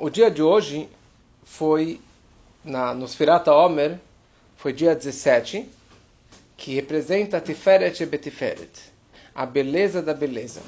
O dia de hoje foi, na, no Sfirata Omer, foi dia 17, que representa Tiferet e Betiferet, a beleza da beleza.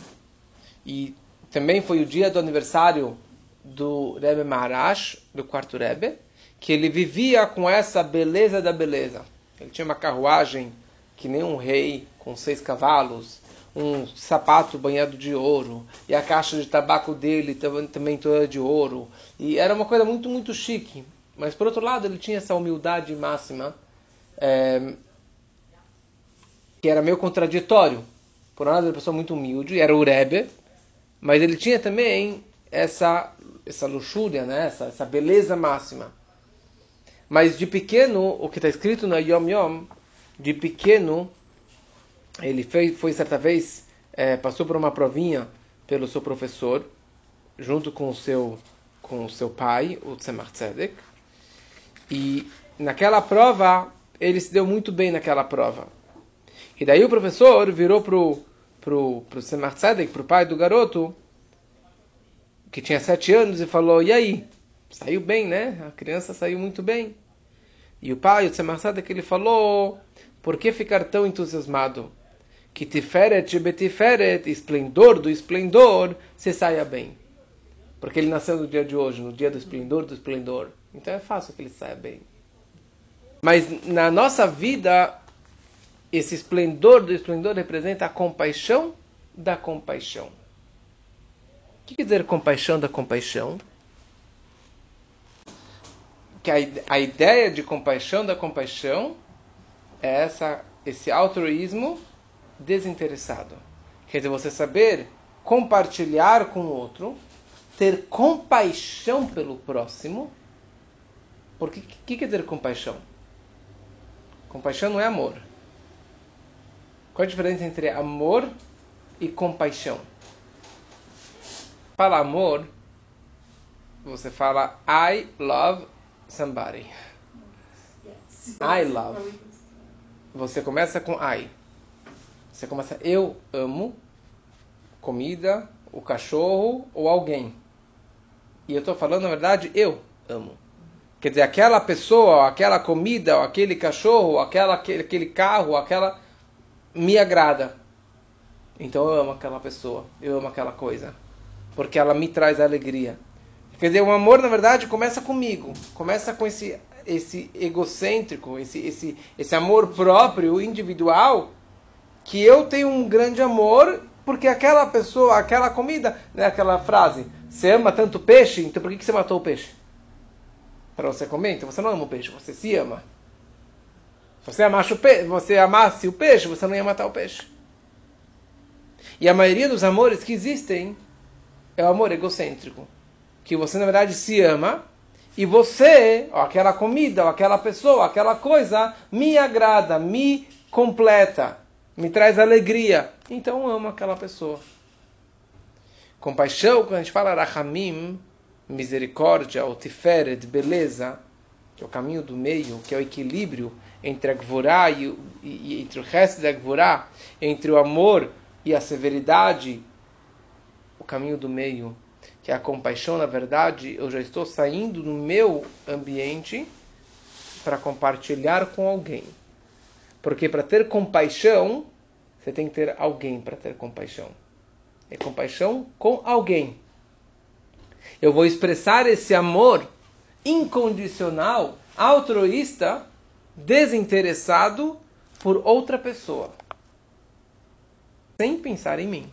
E também foi o dia do aniversário do Rebbe Maharash, do quarto Rebbe, que ele vivia com essa beleza da beleza. Ele tinha uma carruagem que nem um rei, com seis cavalos, um sapato banhado de ouro, e a caixa de tabaco dele também toda de ouro. E era uma coisa muito, muito chique. Mas, por outro lado, ele tinha essa humildade máxima, é, que era meio contraditório. Por um lado, era uma pessoa muito humilde, era o Rebbe, mas ele tinha também essa, essa luxúria, né? essa, essa beleza máxima. Mas de pequeno, o que está escrito no Yom Yom, de pequeno, ele foi, foi certa vez, é, passou por uma provinha pelo seu professor, junto com o seu, com o seu pai, o Tzemach Tzedek, e naquela prova, ele se deu muito bem naquela prova. E daí o professor virou pro pro, pro Tzemach Tzedek, pro pai do garoto, que tinha sete anos, e falou, e aí? Saiu bem, né? A criança saiu muito bem. E o pai, o Tzemach Tzedek, ele falou, por que ficar tão entusiasmado? Que tiferet betiferet, esplendor do esplendor, se saia bem. Porque ele nasceu no dia de hoje, no dia do esplendor do esplendor. Então é fácil que ele saia bem. Mas na nossa vida, esse esplendor do esplendor representa a compaixão da compaixão. O que quer dizer compaixão da compaixão? Que a, a ideia de compaixão da compaixão é essa, esse altruísmo desinteressado. Quer dizer, você saber compartilhar com o outro, ter compaixão pelo próximo. Porque o que quer dizer compaixão? Compaixão não é amor. Qual a diferença entre amor e compaixão? Fala amor, você fala I love somebody. I love. Você começa com I. Você começa eu amo comida, o cachorro ou alguém. E eu estou falando, na verdade, eu amo. Quer dizer, aquela pessoa, aquela comida, aquele cachorro, aquela, aquele, aquele carro, aquela me agrada. Então eu amo aquela pessoa, eu amo aquela coisa, porque ela me traz alegria. Quer dizer, o amor, na verdade, começa comigo, começa com esse esse egocêntrico, esse esse esse amor próprio, individual, que eu tenho um grande amor porque aquela pessoa, aquela comida, né, aquela frase, você ama tanto peixe, então por que, que você matou o peixe? Para você comer? Então você não ama o peixe, você se ama. Se você amasse o peixe, você amasse o peixe, você não ia matar o peixe. E a maioria dos amores que existem é o amor egocêntrico. Que você, na verdade, se ama e você, ou aquela comida, ou aquela pessoa, aquela coisa, me agrada, me completa, me traz alegria. Então eu amo aquela pessoa. Compaixão, quando a gente fala rahamim, misericórdia, ou tiferet, beleza, que é o caminho do meio, que é o equilíbrio entre a Gvorá e, e, e, entre o resto da Gvorá, entre o amor e a severidade, o caminho do meio, que é a compaixão, na verdade, eu já estou saindo do meu ambiente para compartilhar com alguém. Porque para ter compaixão, você tem que ter alguém para ter compaixão. É compaixão com alguém eu vou expressar esse amor incondicional, altruísta, desinteressado por outra pessoa, sem pensar em mim.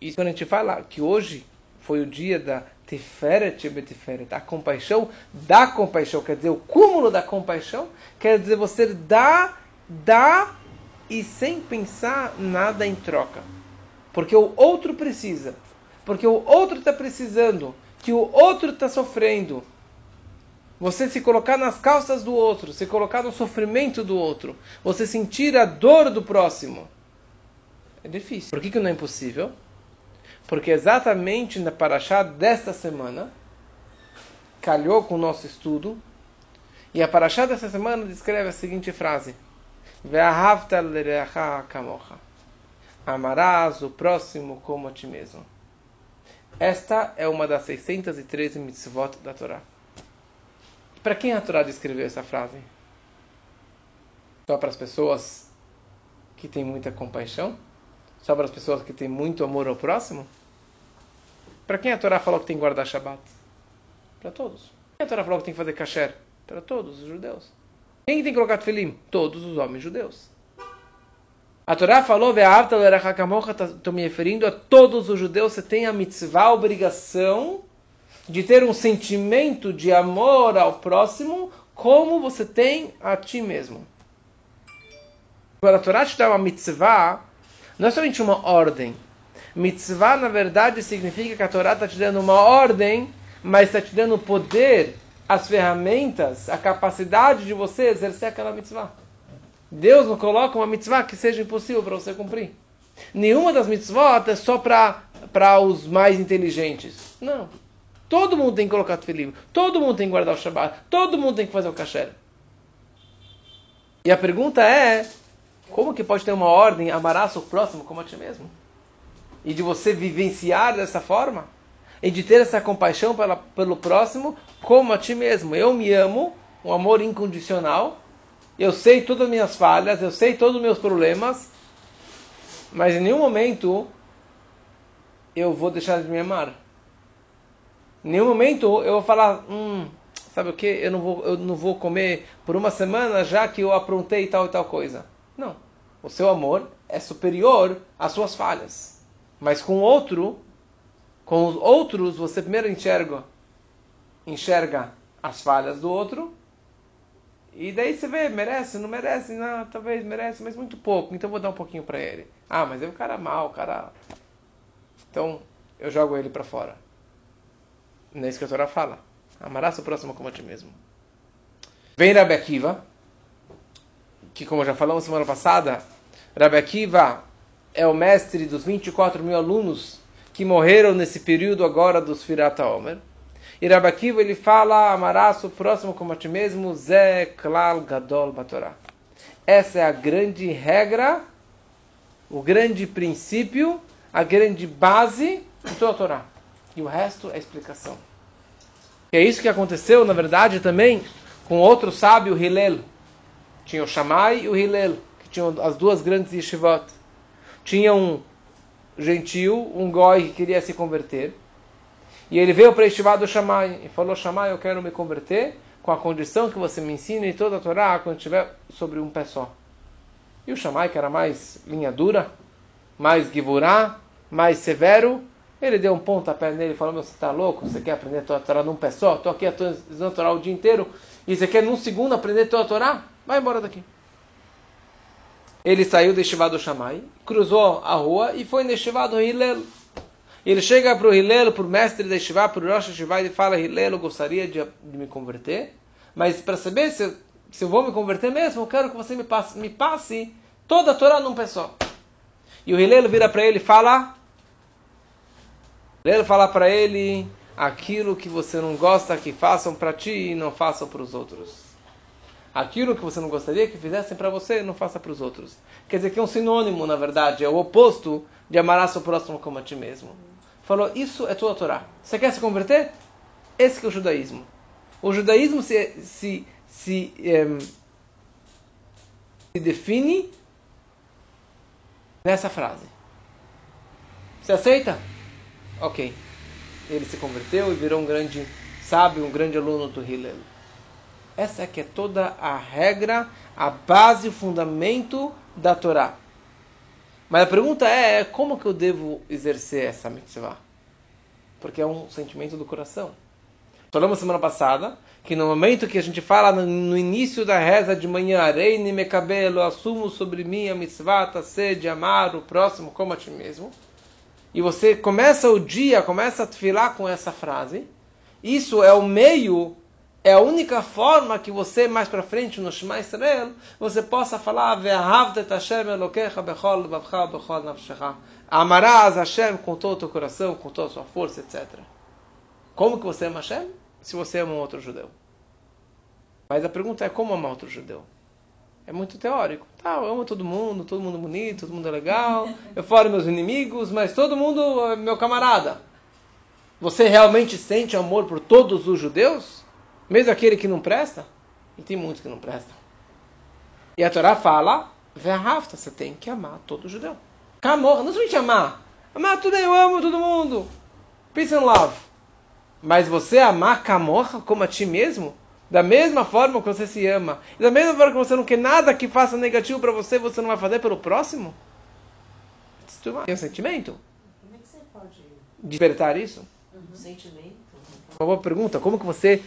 Isso quando a gente fala que hoje foi o dia da Tiferet Betiferet, a compaixão da compaixão, quer dizer, o cúmulo da compaixão, quer dizer você dá, dá e sem pensar nada em troca. Porque o outro precisa porque o outro está precisando, que o outro está sofrendo. Você se colocar nas calças do outro, se colocar no sofrimento do outro, você sentir a dor do próximo. É difícil. Por que, que não é impossível? Porque exatamente na paraxá desta semana, calhou com o nosso estudo, e a paraxá desta semana descreve a seguinte frase: Amarás o próximo como a ti mesmo. Esta é uma das 613 mitzvot da Torá. Para quem a Torá descreveu essa frase? Só para as pessoas que têm muita compaixão? Só para as pessoas que têm muito amor ao próximo? Para quem a Torá falou que tem que guardar Shabbat? Para todos. Quem a Torá falou que tem que fazer kasher? Para todos os judeus. Quem tem que colocar tefilim? Todos os homens judeus. A Torá falou, estou me referindo a todos os judeus, você tem a mitzvah, a obrigação de ter um sentimento de amor ao próximo, como você tem a ti mesmo. Quando a Torá te dá uma mitzvah, não é somente uma ordem. Mitzvah, na verdade, significa que a Torá está te dando uma ordem, mas está te dando o poder, as ferramentas, a capacidade de você exercer aquela mitzvah. Deus não coloca uma mitzvah que seja impossível para você cumprir. Nenhuma das mitzvot é só para os mais inteligentes. Não. Todo mundo tem que colocar tefilim. Todo mundo tem que guardar o Shabbat. Todo mundo tem que fazer o kasher. E a pergunta é, como que pode ter uma ordem, amarás o próximo como a ti mesmo? E de você vivenciar dessa forma? E de ter essa compaixão pela, pelo próximo como a ti mesmo. Eu me amo, um amor incondicional. Eu sei todas as minhas falhas, eu sei todos os meus problemas. Mas em nenhum momento eu vou deixar de me amar. Em nenhum momento eu vou falar, hum, sabe o que? Eu não vou, eu não vou comer por uma semana já que eu aprontei tal e tal coisa. Não. O seu amor é superior às suas falhas. Mas com o outro, com os outros, você primeiro enxerga, enxerga as falhas do outro. E daí você vê, merece, não merece, não, talvez merece, mas muito pouco, então vou dar um pouquinho para ele. Ah, mas é um cara mal, cara. Então eu jogo ele para fora. Não é que a Torá fala. Amarás o próximo como a ti mesmo. Vem Rabi Akiva, que como já falamos semana passada, Rabi Akiva é o mestre dos 24 mil alunos que morreram nesse período agora dos Firata Omer. E Rabi Akiva ele fala, amarás o próximo como a ti mesmo, Zé Klal Gadol Batorá. Essa é a grande regra, o grande princípio, a grande base de toda a Torá. E o resto é explicação. E é isso que aconteceu, na verdade, também com outro sábio, Hillel. Tinha o Shammai e o Hillel, que tinham as duas grandes yeshivot. Tinha um gentil, um goi que queria se converter. E ele veio para o do Shammai e falou: Shammai, eu quero me converter com a condição que você me ensine toda a Torá quando estiver sobre um pé só. E o Shammai, que era mais linha dura, mais givurá, mais severo, ele deu um pontapé nele e falou: Meu, você está louco? Você quer aprender a Torá num pé só? Estou aqui a Torá o dia inteiro e você quer num segundo aprender a Torá? Vai embora daqui. Ele saiu de Shivá do Shammai, cruzou a rua e foi no Shivá do Hillel. Ele chega para o Hillel, para o mestre da Shivá, para o Rosh Shivá, e fala: Hillel, eu gostaria de, de me converter, mas para saber se, se eu vou me converter mesmo, eu quero que você me passe, me passe toda a Torá num só. E o Hillel vira para ele e fala: ele fala para ele aquilo que você não gosta que façam para ti e não façam para os outros. Aquilo que você não gostaria que fizessem para você, não faça para os outros. Quer dizer que é um sinônimo, na verdade, é o oposto de amar seu próximo como a ti mesmo. Falou, isso é tua Torá. Você quer se converter? Esse é o judaísmo. O judaísmo se, se, se, um, se define nessa frase. Você aceita? Ok. Ele se converteu e virou um grande sábio, um grande aluno do Hillel. Essa é que é toda a regra, a base, o fundamento da Torá. Mas a pergunta é, como que eu devo exercer essa mitzvah? Porque é um sentimento do coração. Falamos semana passada que no momento que a gente fala no, início da reza de manhã, Reine me cabelo, assumo sobre mim a mitzvah, de amar o próximo como a ti mesmo e você começa o dia, começa a filar com essa frase, isso é o meio, é a única forma que você mais para frente no Shema Israel, você possa falar Amarás Hashem com todo o teu coração, com toda a sua força, etc. Como que você ama Hashem? Se você ama um outro judeu. Mas a pergunta é como amar outro judeu? é muito teórico. Tá, eu amo todo mundo, todo mundo bonito, todo mundo é legal. Eu falo meus inimigos, mas todo mundo é meu camarada. Você realmente sente amor por todos os judeus? Mesmo aquele que não presta? E tem muitos que não prestam. E a Torá fala, Verhafta, você tem que amar todo judeu. Camorra, não somente amar. Amar tudo, eu amo todo mundo. Peace and love. Mas você amar Camorra como a ti mesmo? Da mesma forma que você se ama. E da mesma forma que você não quer nada que faça negativo para você, você não vai fazer pelo próximo? Tem um sentimento? Como é que você pode... Despertar isso? Uhum. Sentimento? Uma boa pergunta. Como que você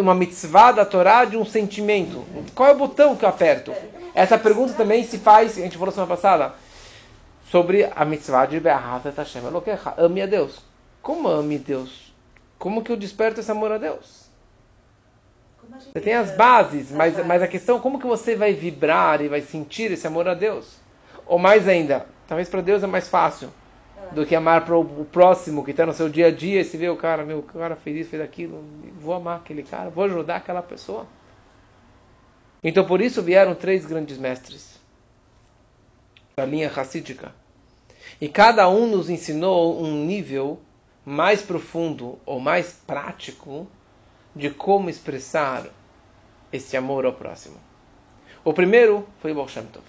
uma mitzvah da Torá de um sentimento? Qual é o botão que eu aperto? Essa pergunta também se faz, a gente falou semana passada, sobre a mitzvah de Be'ahat et Hashem Elokecha. Ame a Deus. Como ame Deus? Como que eu desperto esse amor a Deus? Você tem as bases, mas, as mas a questão é como que você vai vibrar e vai sentir esse amor a Deus? Ou mais ainda, talvez para Deus é mais fácil do que amar para o próximo que está no seu dia a dia e se vê o cara, meu, o cara fez isso, fez aquilo, vou amar aquele cara, vou ajudar aquela pessoa. Então por isso vieram três grandes mestres da linha racídica. E cada um nos ensinou um nível mais profundo ou mais prático de como expressar esse amor ao próximo. O primeiro foi o Tov,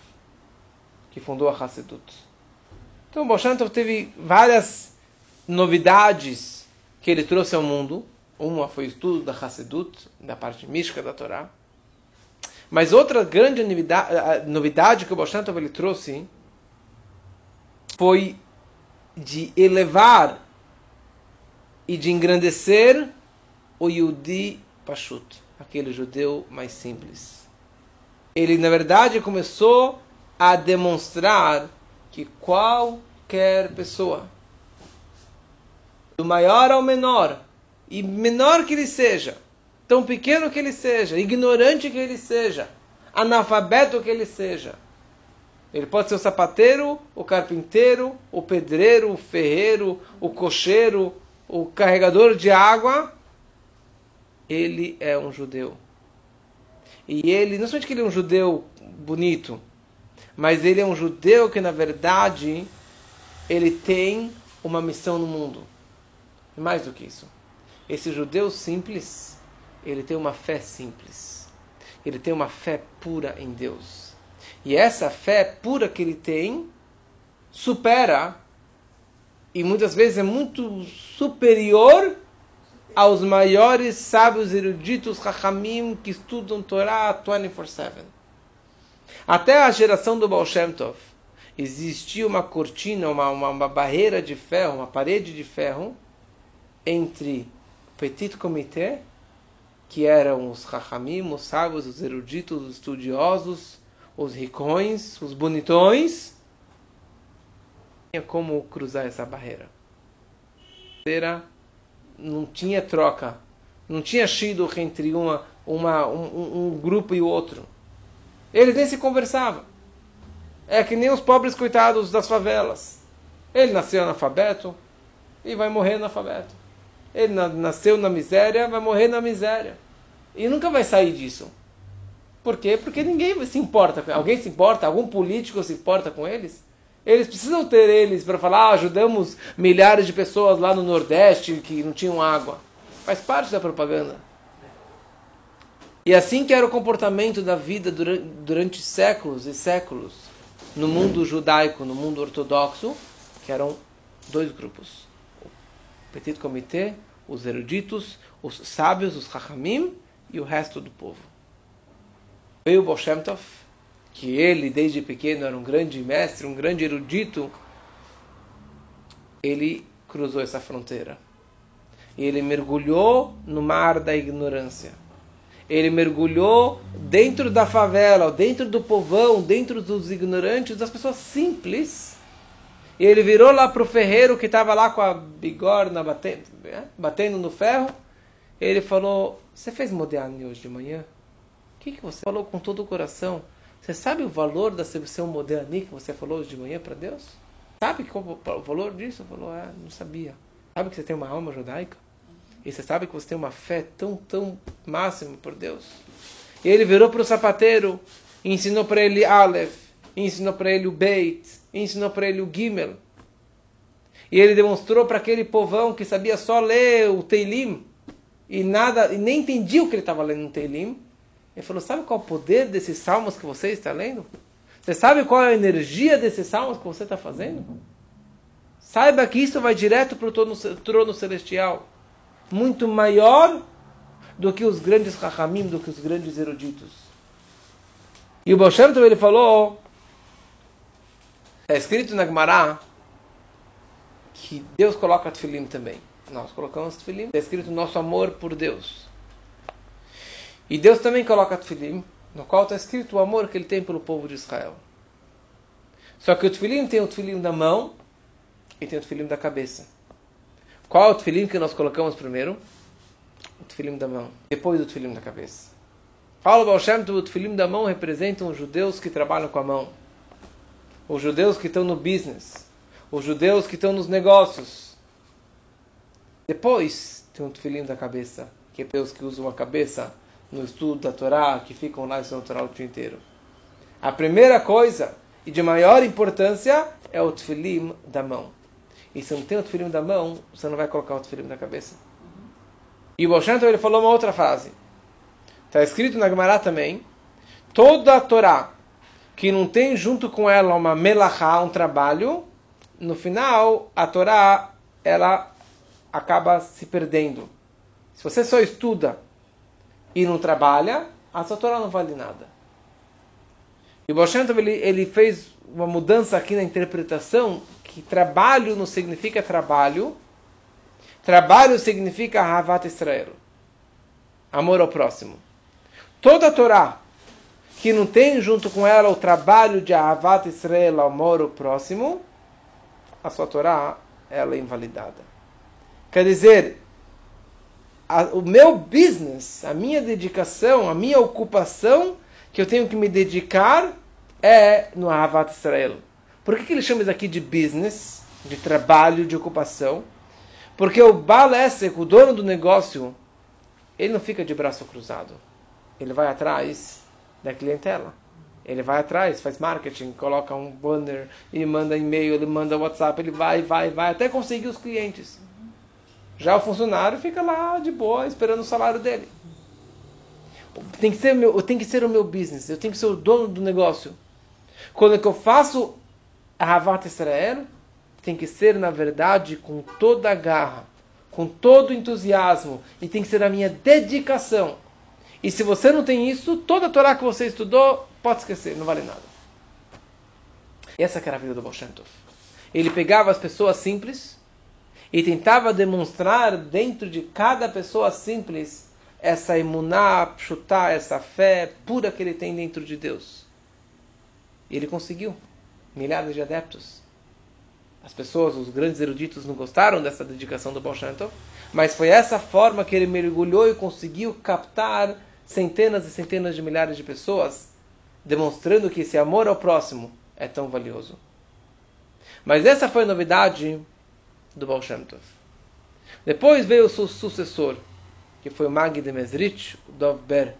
que fundou a Hassedut. Então o Baal Shem Tov teve várias novidades que ele trouxe ao mundo. Uma foi o estudo da Hassedut, da parte mística da Torá. Mas outra grande novidade, novidade que o Baal Shem Tov ele trouxe foi de elevar e de engrandecer o Yudi Pashut, aquele judeu mais simples. Ele, na verdade, começou a demonstrar que qualquer pessoa, do maior ao menor, e menor que ele seja, tão pequeno que ele seja, ignorante que ele seja, analfabeto que ele seja, ele pode ser o sapateiro, o carpinteiro, o pedreiro, o ferreiro, o cocheiro, o carregador de água. Ele é um judeu. E ele, não somente que ele é um judeu bonito, mas ele é um judeu que, na verdade, ele tem uma missão no mundo. E mais do que isso. Esse judeu simples, ele tem uma fé simples. Ele tem uma fé pura em Deus. E essa fé pura que ele tem supera e muitas vezes é muito superior aos maiores sábios eruditos Chachamim que estudam Torá 24/7. Até a geração do Baal Shem Tov existia uma cortina, uma, uma, uma barreira de ferro, uma parede de ferro entre o Petit Comité, que eram os Chachamim, os sábios, os eruditos, os estudiosos, os ricões, os bonitões, tinha como cruzar essa barreira. Era, não tinha troca, não tinha shido entre uma, uma, um, um grupo e o outro. Eles nem se conversavam. É que nem os pobres coitados das favelas. Ele nasceu analfabeto e vai morrer analfabeto. Ele na, nasceu na miséria, vai morrer na miséria. E nunca vai sair disso. Por quê? Porque ninguém se importa. Alguém se importa? Algum político se importa com eles? Eles precisam ter eles para falar, ah, ajudamos milhares de pessoas lá no Nordeste que não tinham água. Faz parte da propaganda. E assim que era o comportamento da vida durante, durante séculos e séculos no mundo judaico, no mundo ortodoxo, que eram dois grupos. O Petit Comité, os eruditos, os sábios, os Chachamim e o resto do povo. Veio Baal Tov, que ele desde pequeno era um grande mestre, um grande erudito, ele cruzou essa fronteira. E ele mergulhou no mar da ignorância. Ele mergulhou dentro da favela, dentro do povão, dentro dos ignorantes, das pessoas simples. E ele virou lá para o ferreiro que estava lá com a bigorna batendo, batendo no ferro. Ele falou: Você fez Modéane hoje de manhã? O que, que você falou com todo o coração? Você sabe o valor da ser um Modéani que você falou hoje de manhã para Deus? Sabe qual o valor disso? Ele falou: Ah, não sabia. Sabe que você tem uma alma judaica? E você sabe que você tem uma fé tão, tão máxima por Deus? E ele virou para o sapateiro ensinou para ele Aleph, ensinou para ele o Beit, ensinou para ele o Gimel. e ele demonstrou para aquele povão que sabia só ler o Teilim e nada e nem entendia o que ele estava lendo no Teilim. Ele falou: Sabe qual é o poder desses salmos que você está lendo? Você sabe qual é a energia desses salmos que você está fazendo? Saiba que isso vai direto para o trono celestial, muito maior do que os grandes Rahamim, do que os grandes eruditos. E o Baal ele falou, é escrito na Gemara que Deus coloca tefilim também. Nós colocamos tefilim, é escrito nosso amor por Deus. E Deus também coloca tefilim, no qual está escrito o amor que ele tem pelo povo de Israel. Só que o tefilim tem o tefilim da mão e tem o tefilim da cabeça. Qual é o tefilim que nós colocamos primeiro? O tefilim da mão, depois o tefilim da cabeça. Paulo Baal Shem o tefilim da mão representam os judeus que trabalham com a mão. Os judeus que estão no business. Os judeus que estão nos negócios. Depois tem o tefilim da cabeça, que é Deus que usam a cabeça no estudo da Torá, que ficam lá estudando a Torá o dia inteiro. A primeira coisa e de maior importância é o tefilim da mão. E se não tem o tefilim da mão, você não vai colocar o tefilim na cabeça. E o Bolshanto ele falou uma outra frase. Está escrito na Gemara também, toda a Torá que não tem junto com ela uma melachá, um trabalho, no final a Torá ela acaba se perdendo. Se você só estuda e não trabalha, a sua Torá não vale nada. E o Baal ele, ele fez uma mudança aqui na interpretação que trabalho não significa trabalho, trabalho significa Havat Israel, amor ao próximo. Toda a Torá que não tem junto com ela o trabalho de Havat Israel, amor ao próximo, a sua Torá ela é invalidada. Quer dizer, a, o meu business, a minha dedicação, a minha ocupação que eu tenho que me dedicar é no Ahavat Israel. Por que, que ele chama isso aqui de business, de trabalho, de ocupação? Porque o Baal o dono do negócio, ele não fica de braço cruzado. Ele vai atrás da clientela. Ele vai atrás, faz marketing, coloca um banner, ele manda e-mail, ele manda WhatsApp, ele vai, vai, vai, até conseguir os clientes. Já o funcionário fica lá de boa, esperando o salário dele tem que ser meu, tem que ser o meu business, eu tenho que ser o dono do negócio. Quando eu faço a Havat Israel, tem que ser, na verdade, com toda a garra, com todo o entusiasmo, e tem que ser a minha dedicação. E se você não tem isso, toda a Torá que você estudou, pode esquecer, não vale nada. E essa era a vida do Baal Ele pegava as pessoas simples e tentava demonstrar dentro de cada pessoa simples essa imuná, chutar essa fé pura que ele tem dentro de Deus. E ele conseguiu. Milhares de adeptos. As pessoas, os grandes eruditos, não gostaram dessa dedicação do Baal mas foi essa forma que ele mergulhou e conseguiu captar centenas e centenas de milhares de pessoas, demonstrando que esse amor ao próximo é tão valioso. Mas essa foi a novidade do Baal Depois veio o seu sucessor, que foi o Mag de Mesrich, o Dov Ber.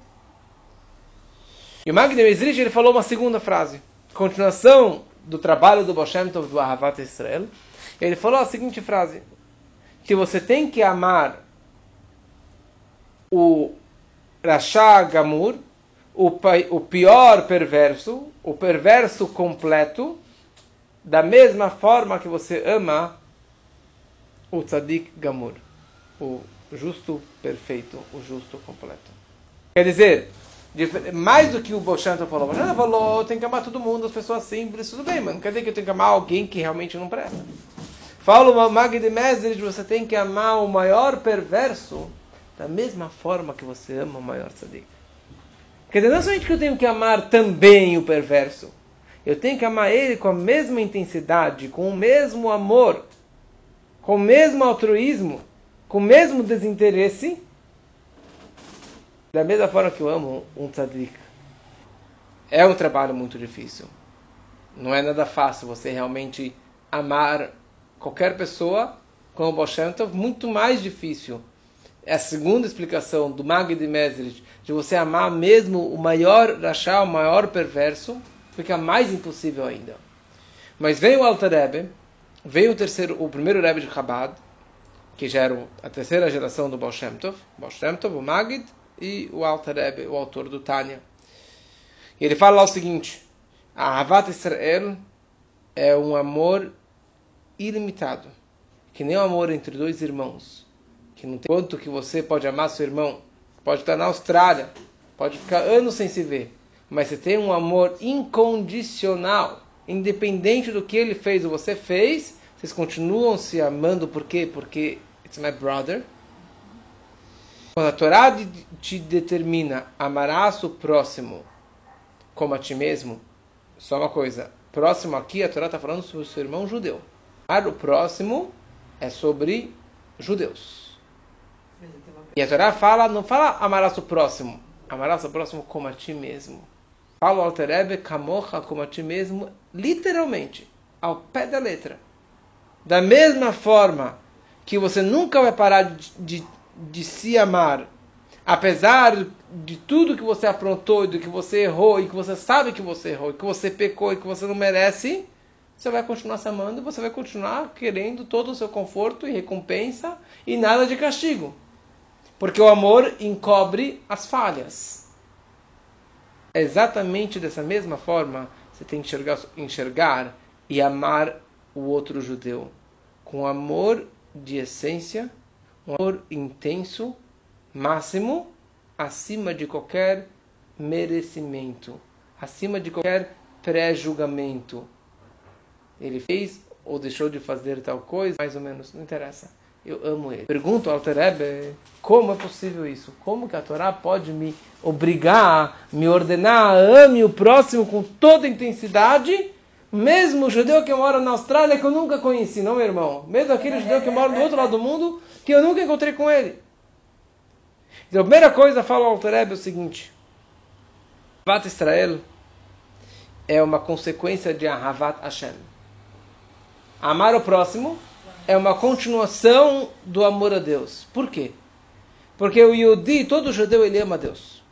E o Mag de Mesrich ele falou uma segunda frase, continuação do trabalho do Boshem Tov do Ahavat Israel. Ele falou a seguinte frase: que você tem que amar o Rasha Gamur, o, o pior perverso, o perverso completo, da mesma forma que você ama o Tzadik Gamur, o justo perfeito, o justo completo. Quer dizer, mais do que o Bochanto falou, Bochanto falou, tem que amar todo mundo, as pessoas simples, tudo bem, mas não quer dizer que eu tenho que amar alguém que realmente não presta. Fala o Mag você tem que amar o maior perverso da mesma forma que você ama o maior tzadik. Quer dizer, não somente que eu tenho que amar também o perverso, eu tenho que amar ele com a mesma intensidade, com o mesmo amor, com o mesmo altruísmo, com o mesmo desinteresse, da mesma forma que eu amo um tzadik. É um trabalho muito difícil. Não é nada fácil você realmente amar qualquer pessoa como o Boshentov, muito mais difícil. É a segunda explicação do Mag de Mesrit, de você amar mesmo o maior rachá, o maior perverso, fica mais impossível ainda. Mas vem o Alter Rebbe, o terceiro, o primeiro Rebbe de Chabad, que já era a terceira geração do Baal Shem Baal Shem Tov, o Magid e o Alter Rebbe, o autor do Tânia. Ele fala lá o seguinte: a Havat Israel é um amor ilimitado, que nem o amor entre dois irmãos, que não tem quanto que você pode amar seu irmão, pode estar na Austrália, pode ficar anos sem se ver, mas você tem um amor incondicional, independente do que ele fez ou você fez, vocês continuam se amando por quê? Porque it's my brother. Quando a Torá te determina amarás o próximo como a ti mesmo, só uma coisa, próximo aqui a Torá está falando sobre o seu irmão judeu. Amar o próximo é sobre judeus. E a Torá fala, não fala amarás o próximo, amarás o próximo como a ti mesmo. Fala o Alterebe, kamocha como a ti mesmo, literalmente, ao pé da letra. Da mesma forma que você nunca vai parar de, de, de se amar, apesar de tudo que você afrontou, e do que você errou, e que você sabe que você errou, e que você pecou, e que você não merece, você vai continuar se amando, você vai continuar querendo todo o seu conforto e recompensa e nada de castigo. Porque o amor encobre as falhas. É exatamente dessa mesma forma você tem que enxergar, enxergar e amar o outro judeu com amor de essência, um amor intenso, máximo, acima de qualquer merecimento, acima de qualquer pré-julgamento. Ele fez ou deixou de fazer tal coisa, mais ou menos, não interessa. Eu amo ele. Pergunto ao Terebe, como é possível isso? Como que a Torá pode me obrigar, me ordenar, ame o próximo com toda intensidade, mesmo o judeu que mora na Austrália que eu nunca conheci, não, meu irmão? Mesmo aquele judeu que mora do outro lado do mundo que eu nunca encontrei com ele. Então, a primeira coisa, fala ao Terebe o seguinte: Havat Israel é uma consequência de Ahavat Hashem. Amar o próximo é uma continuação do amor a Deus. Por quê? Porque o Yudi, todo judeu, ele ama Deus.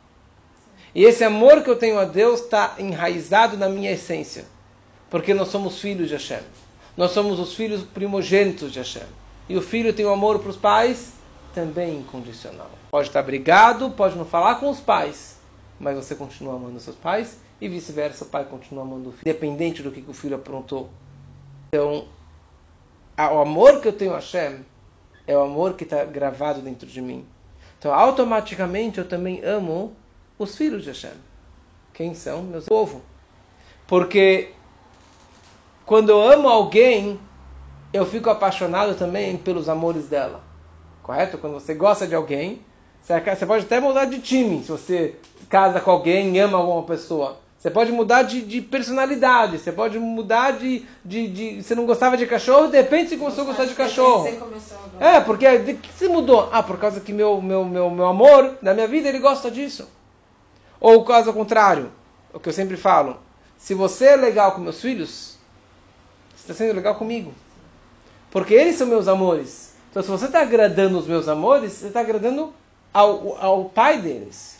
E esse amor que eu tenho a Deus está enraizado na minha essência. Porque nós somos filhos de Hashem. Nós somos os filhos primogênitos de Hashem. E o filho tem o um amor para os pais também incondicional. Pode estar brigado, pode não falar com os pais, mas você continua amando seus pais e vice-versa, o pai continua amando o filho, independente do que o filho aprontou. Então, o amor que eu tenho a Hashem é o amor que está gravado dentro de mim. Então, automaticamente, eu também amo os filhos de Hashem. Quem são? Meus povo. Porque quando eu amo alguém, eu fico apaixonado também pelos amores dela. Correto? Quando você gosta de alguém, você pode até mudar de time. Se você casa com alguém e ama alguma pessoa. Você pode mudar de, de personalidade, você pode mudar de, de, de, Você não gostava de cachorro, de repente você começou a gostar de cachorro. É, porque de que você mudou? Ah, por causa que meu, meu, meu, meu amor, na minha vida, ele gosta disso. Ou o caso contrário, o que eu sempre falo. Se você é legal com meus filhos, está sendo legal comigo. Porque eles são meus amores. Então, se você está agradando os meus amores, você está agradando ao, ao pai deles.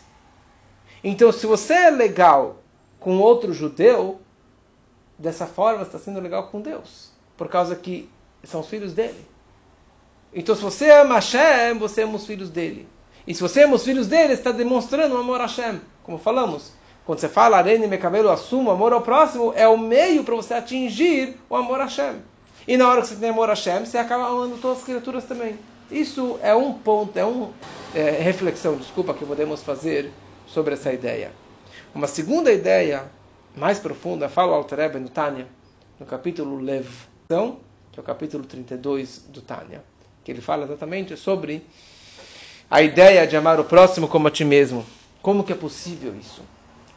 Então, se você é legal com outro judeu, dessa forma está sendo legal com Deus, por causa que são os filhos dele. Então, se você ama Hashem, você ama os filhos dele. E se você ama os filhos dele, está demonstrando o amor a Hashem, como falamos. Quando você fala Arene me cabelo assumo, amor ao próximo, é o meio para você atingir o amor a Hashem. E na hora que você tem amor a Hashem, você acaba amando todas as criaturas também. Isso é um ponto, é uma é, reflexão, desculpa, que podemos fazer sobre essa ideia. Uma segunda ideia mais profunda, fala o Alter no Tânia, no capítulo Lev, que é o capítulo 32 do Tânia, que ele fala exatamente sobre a ideia de amar o próximo como a ti mesmo. Como que é possível isso?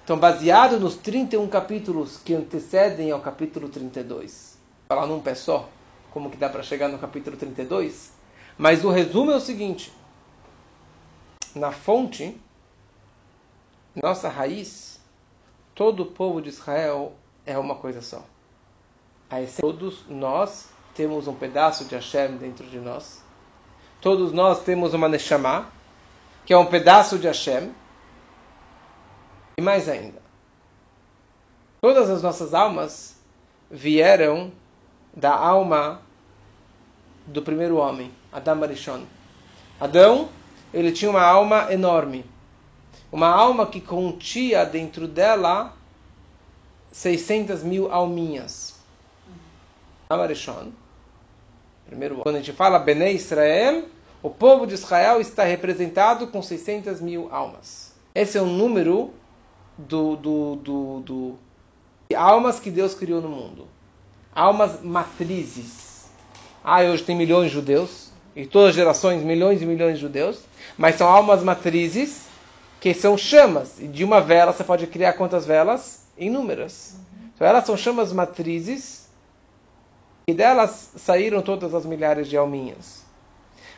Então, baseado nos 31 capítulos que antecedem ao capítulo 32, falar num pé só, como que dá para chegar no capítulo 32? Mas o resumo é o seguinte: na fonte nossa raiz, todo o povo de Israel é uma coisa só. todos nós temos um pedaço de Hashem dentro de nós. Todos nós temos uma Neshama, que é um pedaço de Hashem. E mais ainda, todas as nossas almas vieram da alma do primeiro homem, Adam Arishon. Adão, ele tinha uma alma enorme. Uma alma que continha dentro dela 600 mil alminhas. Adam Arishon. Primeiro, quando a gente fala Bnei Israel, o povo de Israel está representado com 600 mil almas. Esse é o número do, do, do, do almas que Deus criou no mundo. Almas matrizes. Ah, hoje tem milhões de judeus, e todas as gerações, milhões e milhões de judeus, mas são almas matrizes que são chamas. E de uma vela você pode criar quantas velas? Inúmeras. Então elas são chamas matrizes e delas saíram todas as milhares de alminhas.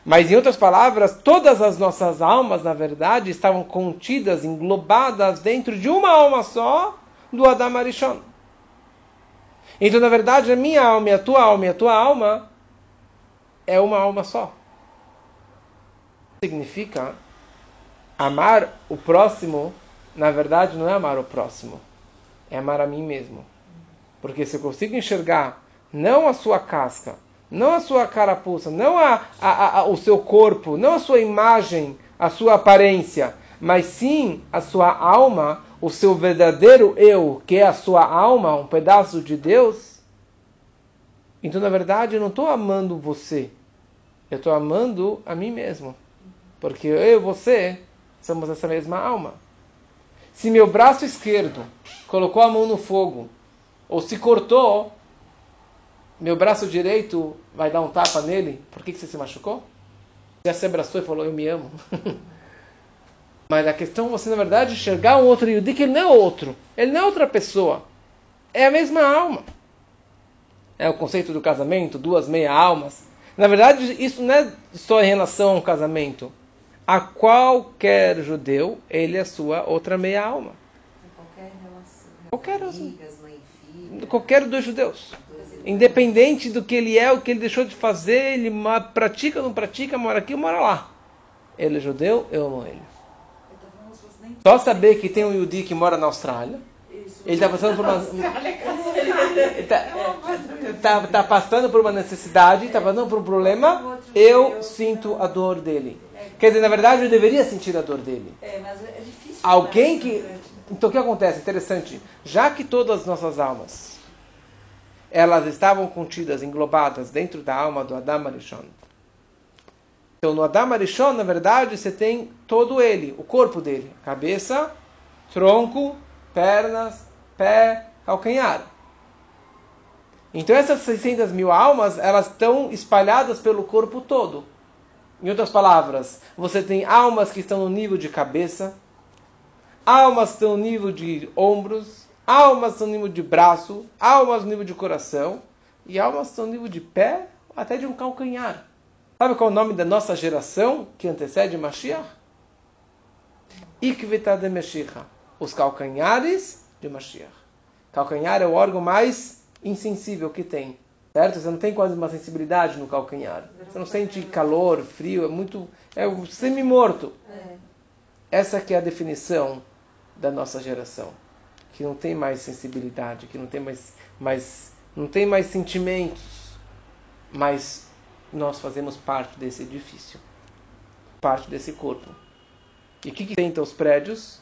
Mas, em outras palavras, todas as nossas almas, na verdade, estavam contidas, englobadas dentro de uma alma só do Adam Arishon. Então, na verdade, a minha alma e a tua alma e a tua alma é uma alma só. Significa amar o próximo, na verdade, não é amar o próximo, é amar a mim mesmo. Porque se eu consigo enxergar não a sua casca, não a sua carapuça, não a, a, a, o seu corpo, não a sua imagem, a sua aparência, mas sim a sua alma, o seu verdadeiro eu, que é a sua alma, um pedaço de Deus. Então, na verdade, eu não estou amando você, eu estou amando a mim mesmo. Porque eu e você somos essa mesma alma. Se meu braço esquerdo colocou a mão no fogo, ou se cortou, meu braço direito vai dar um tapa nele, por que, que você se machucou? Já se abraçou e falou, eu me amo. Mas a questão é você, na verdade, enxergar um outro Yudi que ele não é outro. Ele não é outra pessoa. É a mesma alma. É o conceito do casamento, duas meia almas. Na verdade, isso não é só em relação ao casamento. A qualquer judeu, ele é a sua outra meia alma. Qualquer relação. Qualquer. Amigas, mãe, filha. Qualquer dos judeus. Independente do que ele é, o que ele deixou de fazer, ele pratica ou não pratica, mora aqui ou mora lá. Ele é judeu, eu amo ele. Só saber que tem um Yudi que mora na Austrália, ele está passando por uma. Ele tá, tá- tá passando por uma necessidade, está passando por um problema, eu sinto a dor dele. Quer dizer, na verdade, eu deveria sentir a dor dele. É, mas é difícil. Alguém né? que. Então o que acontece? Interessante. Já que todas as nossas almas elas estavam contidas, englobadas dentro da alma do Adam Arishon. Então no Adam Arishon, na verdade, você tem todo ele, o corpo dele, cabeça, tronco, pernas, pé, calcanhar. Então essas 600 mil almas, elas estão espalhadas pelo corpo todo. Em outras palavras, você tem almas que estão no nível de cabeça, almas que estão no nível de ombros, almas no nível de braço, almas no nível de coração, e almas no nível de pé, até de um calcanhar. Sabe qual é o nome da nossa geração que antecede Mashiach? Ikvita de Mashiach. Os calcanhares de Mashiach. Calcanhar é o órgão mais insensível que tem. Certo? Você não tem quase uma sensibilidade no calcanhar. Você não sente calor, frio, é muito. É semi-morto. É. Essa que é a definição da nossa geração. Que não tem mais sensibilidade, que não tem mais, mais, não tem mais sentimentos. Mas nós fazemos parte desse edifício. Parte desse corpo. E o que, que sustenta os prédios?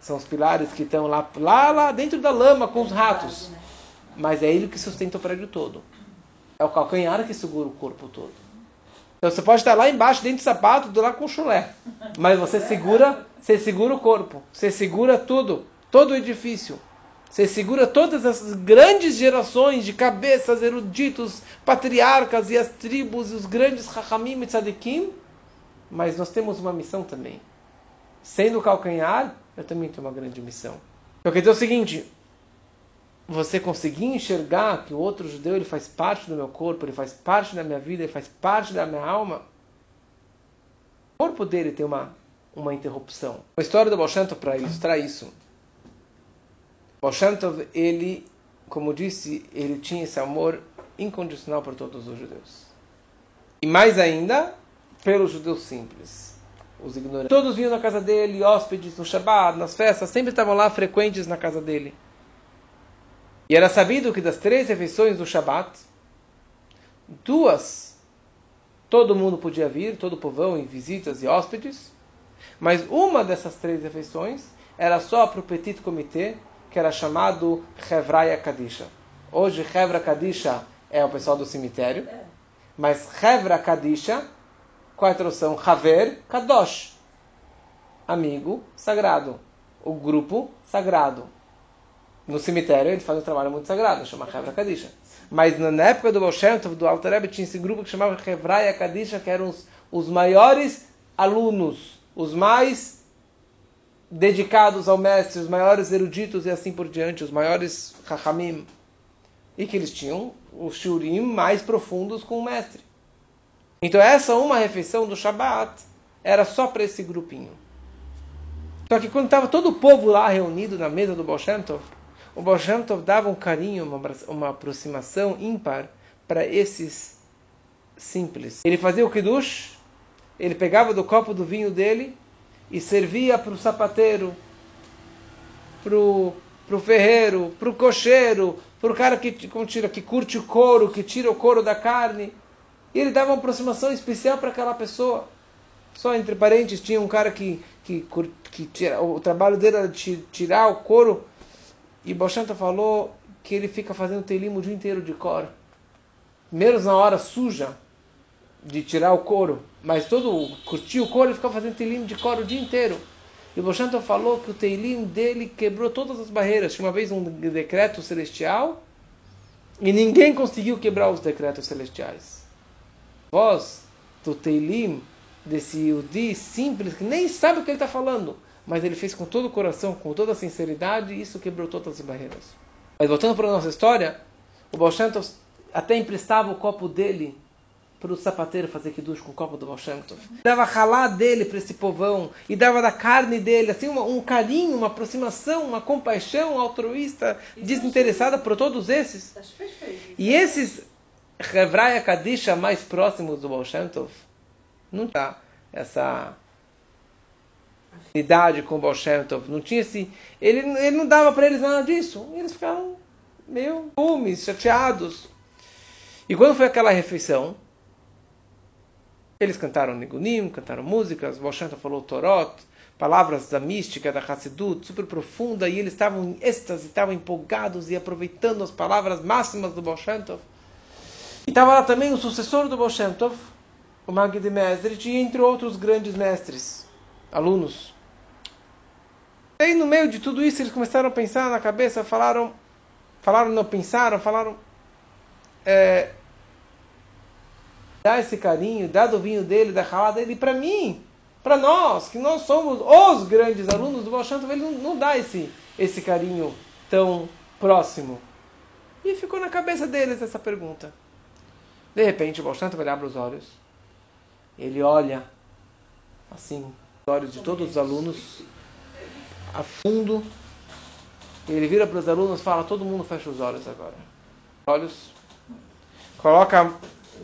São os pilares que estão lá, lá, lá dentro da lama com os ratos. Mas é ele que sustenta o prédio todo. É o calcanhar que segura o corpo todo. Então você pode estar lá embaixo, dentro do sapato, do lá com chulé. Mas você segura, você segura o corpo. Você segura tudo. Todo o edifício. Você segura todas as grandes gerações de cabeças, eruditos, patriarcas e as tribos, e os grandes Chachamim e Tzadikim. Mas nós temos uma missão também. Sendo calcanhar, eu também tenho uma grande missão. Eu quero dizer o seguinte: você conseguir enxergar que o outro judeu ele faz parte do meu corpo, ele faz parte da minha vida, ele faz parte da minha alma, o corpo dele tem uma, uma interrupção. A história do Baal para ilustrar isso. O Baal Shem Tov, ele, como disse, ele tinha esse amor incondicional por todos os judeus. E mais ainda, pelos judeus simples, os ignorantes. Todos vinham na casa dele, hóspedes, no Shabbat, nas festas, sempre estavam lá frequentes na casa dele. E era sabido que das três refeições do Shabat, duas todo mundo podia vir, todo o povão, em visitas e hóspedes. Mas uma dessas três refeições era só para o petit comité, que era chamado Hevraya Kadisha. Hoje, Hevra Kadisha é o pessoal do cemitério, mas Hevra Kadisha, qual é a tradução? Haver Kadosh, amigo sagrado, o grupo sagrado. No cemitério eles fazem um trabalho muito sagrado, chama Hevra Kadisha. Mas na época do Baal do Alter Rebbe, tinha esse grupo que chamava Hevraya Kadisha, que eram os, os maiores alunos, os mais dedicados ao mestre, os maiores eruditos e assim por diante, os maiores Chachamim. E que eles tinham os shurim mais profundos com o mestre. Então essa uma refeição do Shabat era só para esse grupinho. Só que quando estava todo o povo lá reunido na mesa do Baal o Baal dava um carinho, uma, uma aproximação ímpar para esses simples. Ele fazia o kiddush, ele pegava do copo do vinho dele e servia para o sapateiro, para o ferreiro, para o cocheiro, para o cara que, tira, que curte o couro, que tira o couro da carne. E ele dava uma aproximação especial para aquela pessoa. Só entre parentes, tinha um cara que, que, que tira, o trabalho dele era tirar o couro. E Boshanta falou que ele fica fazendo telim o dia inteiro de cor. Menos na hora suja de tirar o couro, mas todo curtir o couro ele fica fazendo telim de cor o dia inteiro. E o Boshanta falou que o telim dele quebrou todas as barreiras. Tinha uma vez um decreto celestial e ninguém conseguiu quebrar os decretos celestiais. Voz do Teilim, desse Yudi simples, que nem sabe o que ele está falando, mas ele fez com todo o coração, com toda a sinceridade, e isso quebrou todas as barreiras. Mas voltando para a nossa história, o Baal até emprestava o copo dele para o sapateiro fazer kiddush com o copo do Baal Dava ralá dele para esse povão, e dava da carne dele, assim, uma, um carinho, uma aproximação, uma compaixão altruísta, desinteressada por todos esses. E esses Hevraya Kadisha mais próximos do Baal não tinha essa afinidade com o Baal não tinha esse... Ele, ele não dava para eles nada disso. Eles ficaram meio ciúmes, chateados. E quando foi aquela refeição, eles cantaram Nigunim, cantaram músicas, Baal falou Torot, palavras da mística, da Hassidut, super profunda, e eles estavam em êxtase, estavam empolgados e aproveitando as palavras máximas do Baal E estava lá também o sucessor do Baal o Magid Mesrit, e entre outros grandes mestres, alunos. E aí, no meio de tudo isso, eles começaram a pensar na cabeça, falaram, falaram, não pensaram, falaram, é, dá esse carinho, dá do vinho dele, da rala dele para mim, para nós, que nós somos os grandes alunos do Baal ele não, não dá esse, esse carinho tão próximo. E ficou na cabeça deles essa pergunta. De repente, o vai abre os olhos, ele olha, assim, os olhos de todos os alunos, a fundo, ele vira para os alunos e fala, todo mundo fecha os olhos agora. Olhos, coloca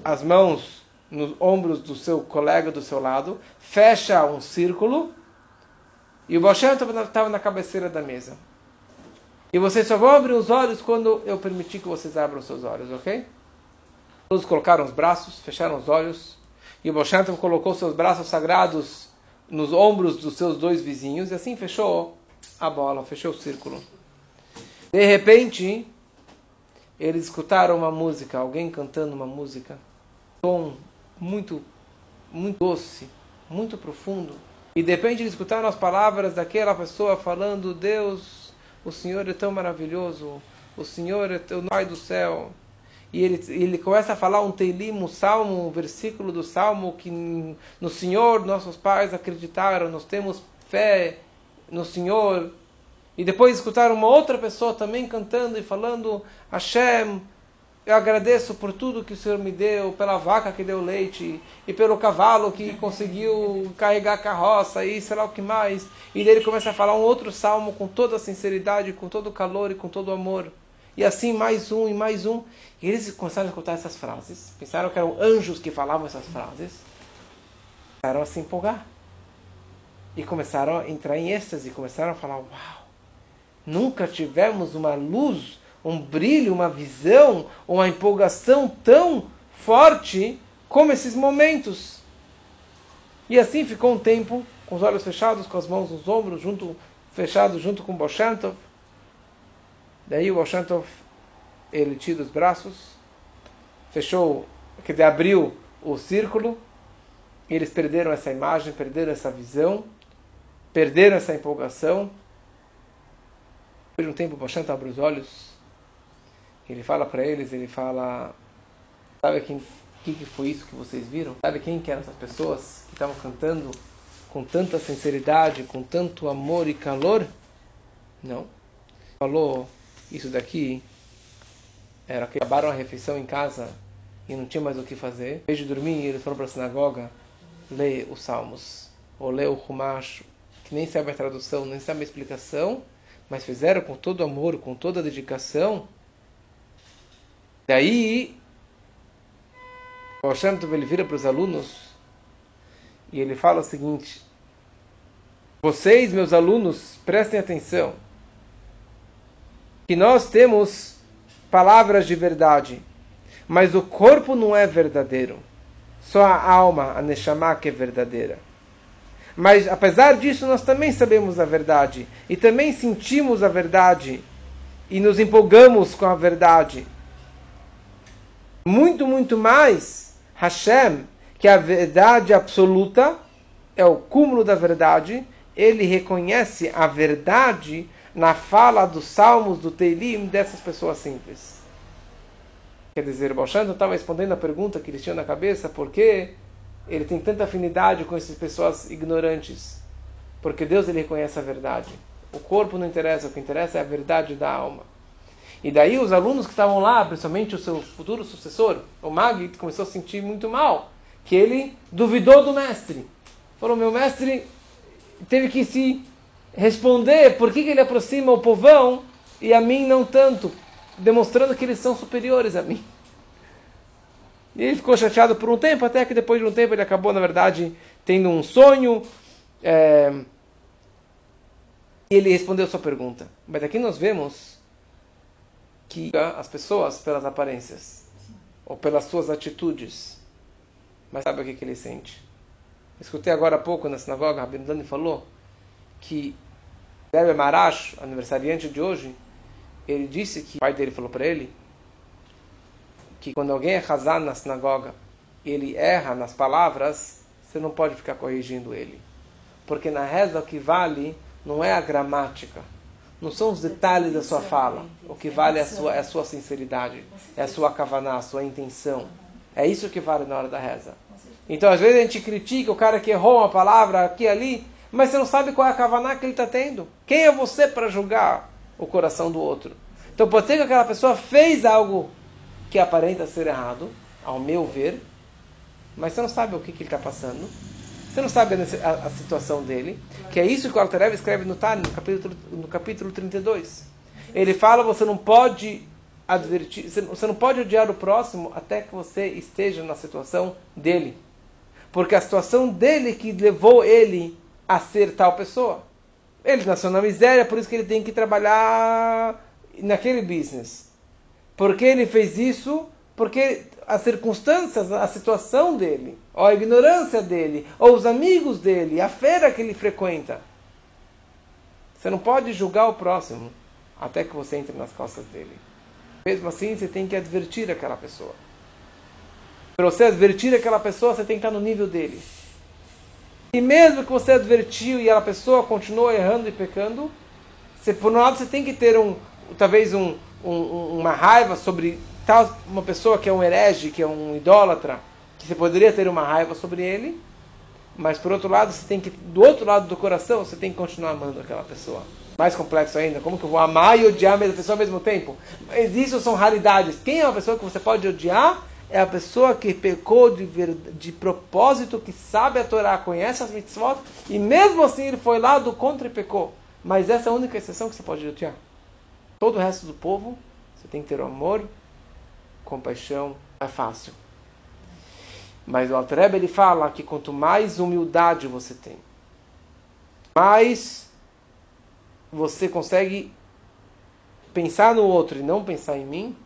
as mãos nos ombros do seu colega do seu lado, fecha um círculo e o Balshem estava na cabeceira da mesa. E vocês só vão abrir os olhos quando eu permitir que vocês abram os seus olhos, ok? Todos colocaram os braços, fecharam os olhos e o Balshem colocou seus braços sagrados nos ombros dos seus dois vizinhos e assim fechou a bola, fechou o círculo. De repente, eles escutaram uma música, alguém cantando uma música, tom muito, muito doce, muito profundo. E de repente eles escutaram as palavras daquela pessoa falando: Deus, o Senhor é tão maravilhoso, o Senhor é o Pai do céu. E ele, ele começa a falar um teilim, um salmo, um versículo do salmo que no Senhor nossos pais acreditaram, nós temos fé no Senhor. E depois escutaram uma outra pessoa também cantando e falando: Hashem, eu agradeço por tudo que o Senhor me deu, pela vaca que deu leite, e pelo cavalo que conseguiu carregar a carroça, e sei lá o que mais. E ele começa a falar um outro salmo com toda a sinceridade, com todo o calor e com todo o amor. E assim mais um e mais um. E eles começaram a escutar essas frases. Pensaram que eram anjos que falavam essas frases. Começaram a se empolgar. E começaram a entrar em êxtase. Começaram a falar: Uau! Nunca tivemos uma luz, um brilho, uma visão, uma empolgação tão forte como esses momentos. E assim ficou um tempo, com os olhos fechados, com as mãos nos ombros, junto, fechado junto com Boshantov. Daí o Boshantov, ele tira os braços, fechou, quer dizer, abriu o círculo, e eles perderam essa imagem, perderam essa visão, perderam essa empolgação. Depois de um tempo, Boshantov abre os olhos, ele fala para eles, ele fala, sabe quem que, que foi isso que vocês viram? Sabe quem que eram essas pessoas que estavam cantando com tanta sinceridade, com tanto amor e calor? Não. Falou isso daqui era que acabaram a refeição em casa e não tinha mais o que fazer. Vez de dormir, eles foram para a sinagoga ler os salmos ou ler o Humash, que nem sabe a tradução, nem sabe a explicação, mas fizeram com todo amor, com toda dedicação. Daí o Hashem ele vira para os alunos e ele fala o seguinte: Vocês, meus alunos, prestem atenção. Que nós temos palavras de verdade, mas o corpo não é verdadeiro. Só a alma, a Neshama, que é verdadeira. Mas apesar disso, nós também sabemos a verdade e também sentimos a verdade e nos empolgamos com a verdade. Muito, muito mais Hashem, que a verdade absoluta, é o cúmulo da verdade, ele reconhece a verdade na fala dos salmos, do Teilim, dessas pessoas simples. Quer dizer, o Balshanto estava respondendo a pergunta que eles tinham na cabeça, por que ele tem tanta afinidade com essas pessoas ignorantes? Porque Deus ele reconhece a verdade. O corpo não interessa, o que interessa é a verdade da alma. E daí os alunos que estavam lá, principalmente o seu futuro sucessor, o Mag, começou a sentir muito mal, que ele duvidou do mestre. Falou, meu mestre teve que se responder por que, que ele aproxima o povão e a mim não tanto, demonstrando que eles são superiores a mim. E ele ficou chateado por um tempo, até que depois de um tempo ele acabou, na verdade, tendo um sonho. É... E ele respondeu sua pergunta. Mas aqui nós vemos que as pessoas pelas aparências ou pelas suas atitudes. Mas sabe o que, que ele sente? Escutei agora há pouco na sinagoga, Rabino Dani falou que Rebbe Marash, aniversariante de hoje, ele disse que o pai dele falou para ele que quando alguém é casado na sinagoga ele erra nas palavras, você não pode ficar corrigindo ele. Porque na reza o que vale não é a gramática, não são os detalhes da sua fala. O que vale é a sua, é a sua sinceridade, é a sua kavaná, a sua intenção. É isso que vale na hora da reza. Então, às vezes a gente critica o cara que errou uma palavra aqui e ali, mas você não sabe qual é a kavaná que ele está tendo. Quem é você para julgar o coração do outro? Então, pode ser que aquela pessoa fez algo que aparenta ser errado, ao meu ver, mas você não sabe o que, que ele está passando. Você não sabe a, a, situação dele, que é isso que o Altarev escreve no Tânia, no capítulo, no capítulo 32. Ele fala, você não pode advertir, você não pode odiar o próximo até que você esteja na situação dele. Porque a situação dele que levou ele a ser tal pessoa. Ele nasceu na miséria, por isso que ele tem que trabalhar naquele business. Porque ele fez isso, porque as circunstâncias, a situação dele, ou a ignorância dele, ou os amigos dele, a feira que ele frequenta. Você não pode julgar o próximo até que você entre nas costas dele. Mesmo assim, você tem que advertir aquela pessoa. Para você advertir aquela pessoa, você tem que estar no nível dele. E mesmo que você advertiu e a pessoa continuou errando e pecando, você, por um lado você tem que ter um, talvez um, um, uma raiva sobre tal uma pessoa que é um herege, que é um idólatra, que você poderia ter uma raiva sobre ele, mas por outro lado, você tem que do outro lado do coração, você tem que continuar amando aquela pessoa. Mais complexo ainda, como que eu vou amar e odiar a mesma pessoa ao mesmo tempo? Mas isso são raridades. Quem é a pessoa que você pode odiar? É a pessoa que pecou de, de propósito, que sabe a Torá, conhece as mitzvot, e mesmo assim ele foi lá do contra e pecou. Mas essa é a única exceção que você pode odiar. Todo o resto do povo, você tem que ter o amor compaixão é fácil. Mas o Altrebe ele fala que quanto mais humildade você tem, mais você consegue pensar no outro e não pensar em mim,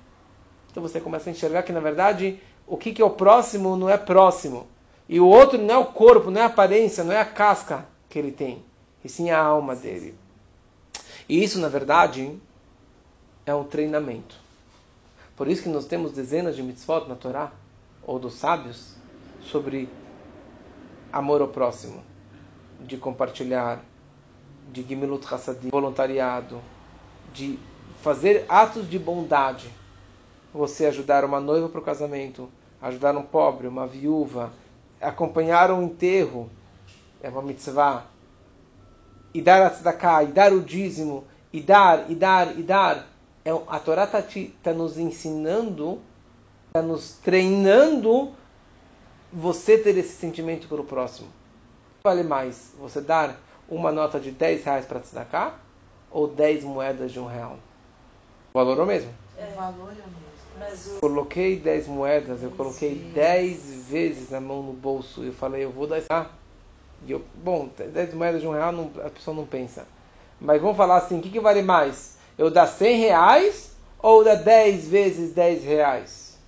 então você começa a enxergar que na verdade o que, que é o próximo não é próximo. E o outro não é o corpo, não é a aparência, não é a casca que ele tem, e sim a alma dele. E isso, na verdade, é um treinamento. Por isso que nós temos dezenas de mitzvot na Torá, ou dos sábios, sobre amor ao próximo, de compartilhar, de gimilut hassadim, voluntariado, de fazer atos de bondade. Você ajudar uma noiva para o casamento, ajudar um pobre, uma viúva, acompanhar um enterro, é uma mitzvah. E dar a tzedakah, e dar o dízimo, e dar, e dar, e dar. É, a Torá está tá nos ensinando, está nos treinando você ter esse sentimento pelo próximo. Vale mais você dar uma nota de 10 reais para tzedakah ou 10 moedas de um real? O valor é o mesmo? É. O valor é o mesmo. Mas o... Coloquei 10 moedas, eu coloquei 10 vezes na mão no bolso. Eu falei, eu vou dar isso. Eu, bom, 10 moedas de um real não, a pessoa não pensa. Mas vamos falar assim, o que, que vale mais? Eu dar 100 reais ou dar 10 vezes 10 reais?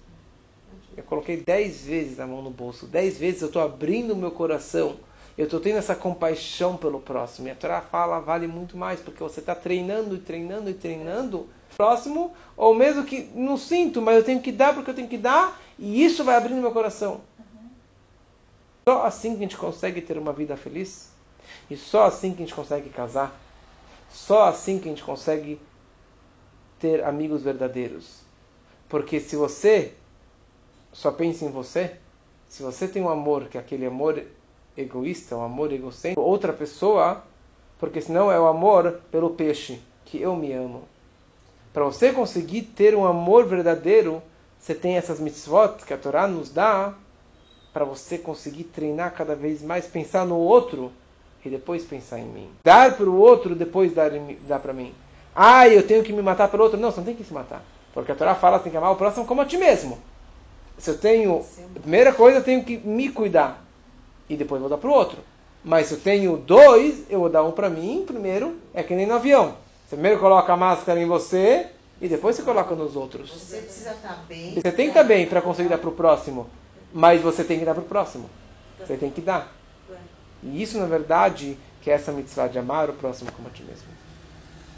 Eu coloquei 10 vezes na mão no bolso. 10 vezes eu estou abrindo o meu coração. Eu estou tendo essa compaixão pelo próximo. E a Torá fala, vale muito mais, porque você está treinando e treinando e treinando próximo, ou mesmo que não sinto, mas eu tenho que dar porque eu tenho que dar, e isso vai abrindo meu coração. Só assim que a gente consegue ter uma vida feliz, e só assim que a gente consegue casar, só assim que a gente consegue ter amigos verdadeiros. Porque se você só pensa em você, se você tem um amor que é aquele amor egoísta, um amor egocêntrico, outra pessoa, porque senão é o amor pelo peixe, que eu me amo. Para você conseguir ter um amor verdadeiro, você tem essas mitzvot que a Torá nos dá para você conseguir treinar cada vez mais, pensar no outro e depois pensar em mim. Dar para o outro, depois dar, dar para mim. Ah, eu tenho que me matar pelo outro. Não, você não tem que se matar. Porque a Torá fala que tem que amar o próximo como a ti mesmo. Se eu tenho. A primeira coisa, eu tenho que me cuidar. E depois vou dar para o outro. Mas se eu tenho dois, eu vou dar um para mim primeiro. É que nem no avião. Você primeiro coloca a máscara em você e depois você coloca nos outros. Você precisa estar bem. Você tem que estar bem para conseguir dar para o próximo. Mas você tem que dar para o próximo. Você tem que dar. E isso, na verdade, que é essa mitzvah de amar o próximo como a ti mesmo.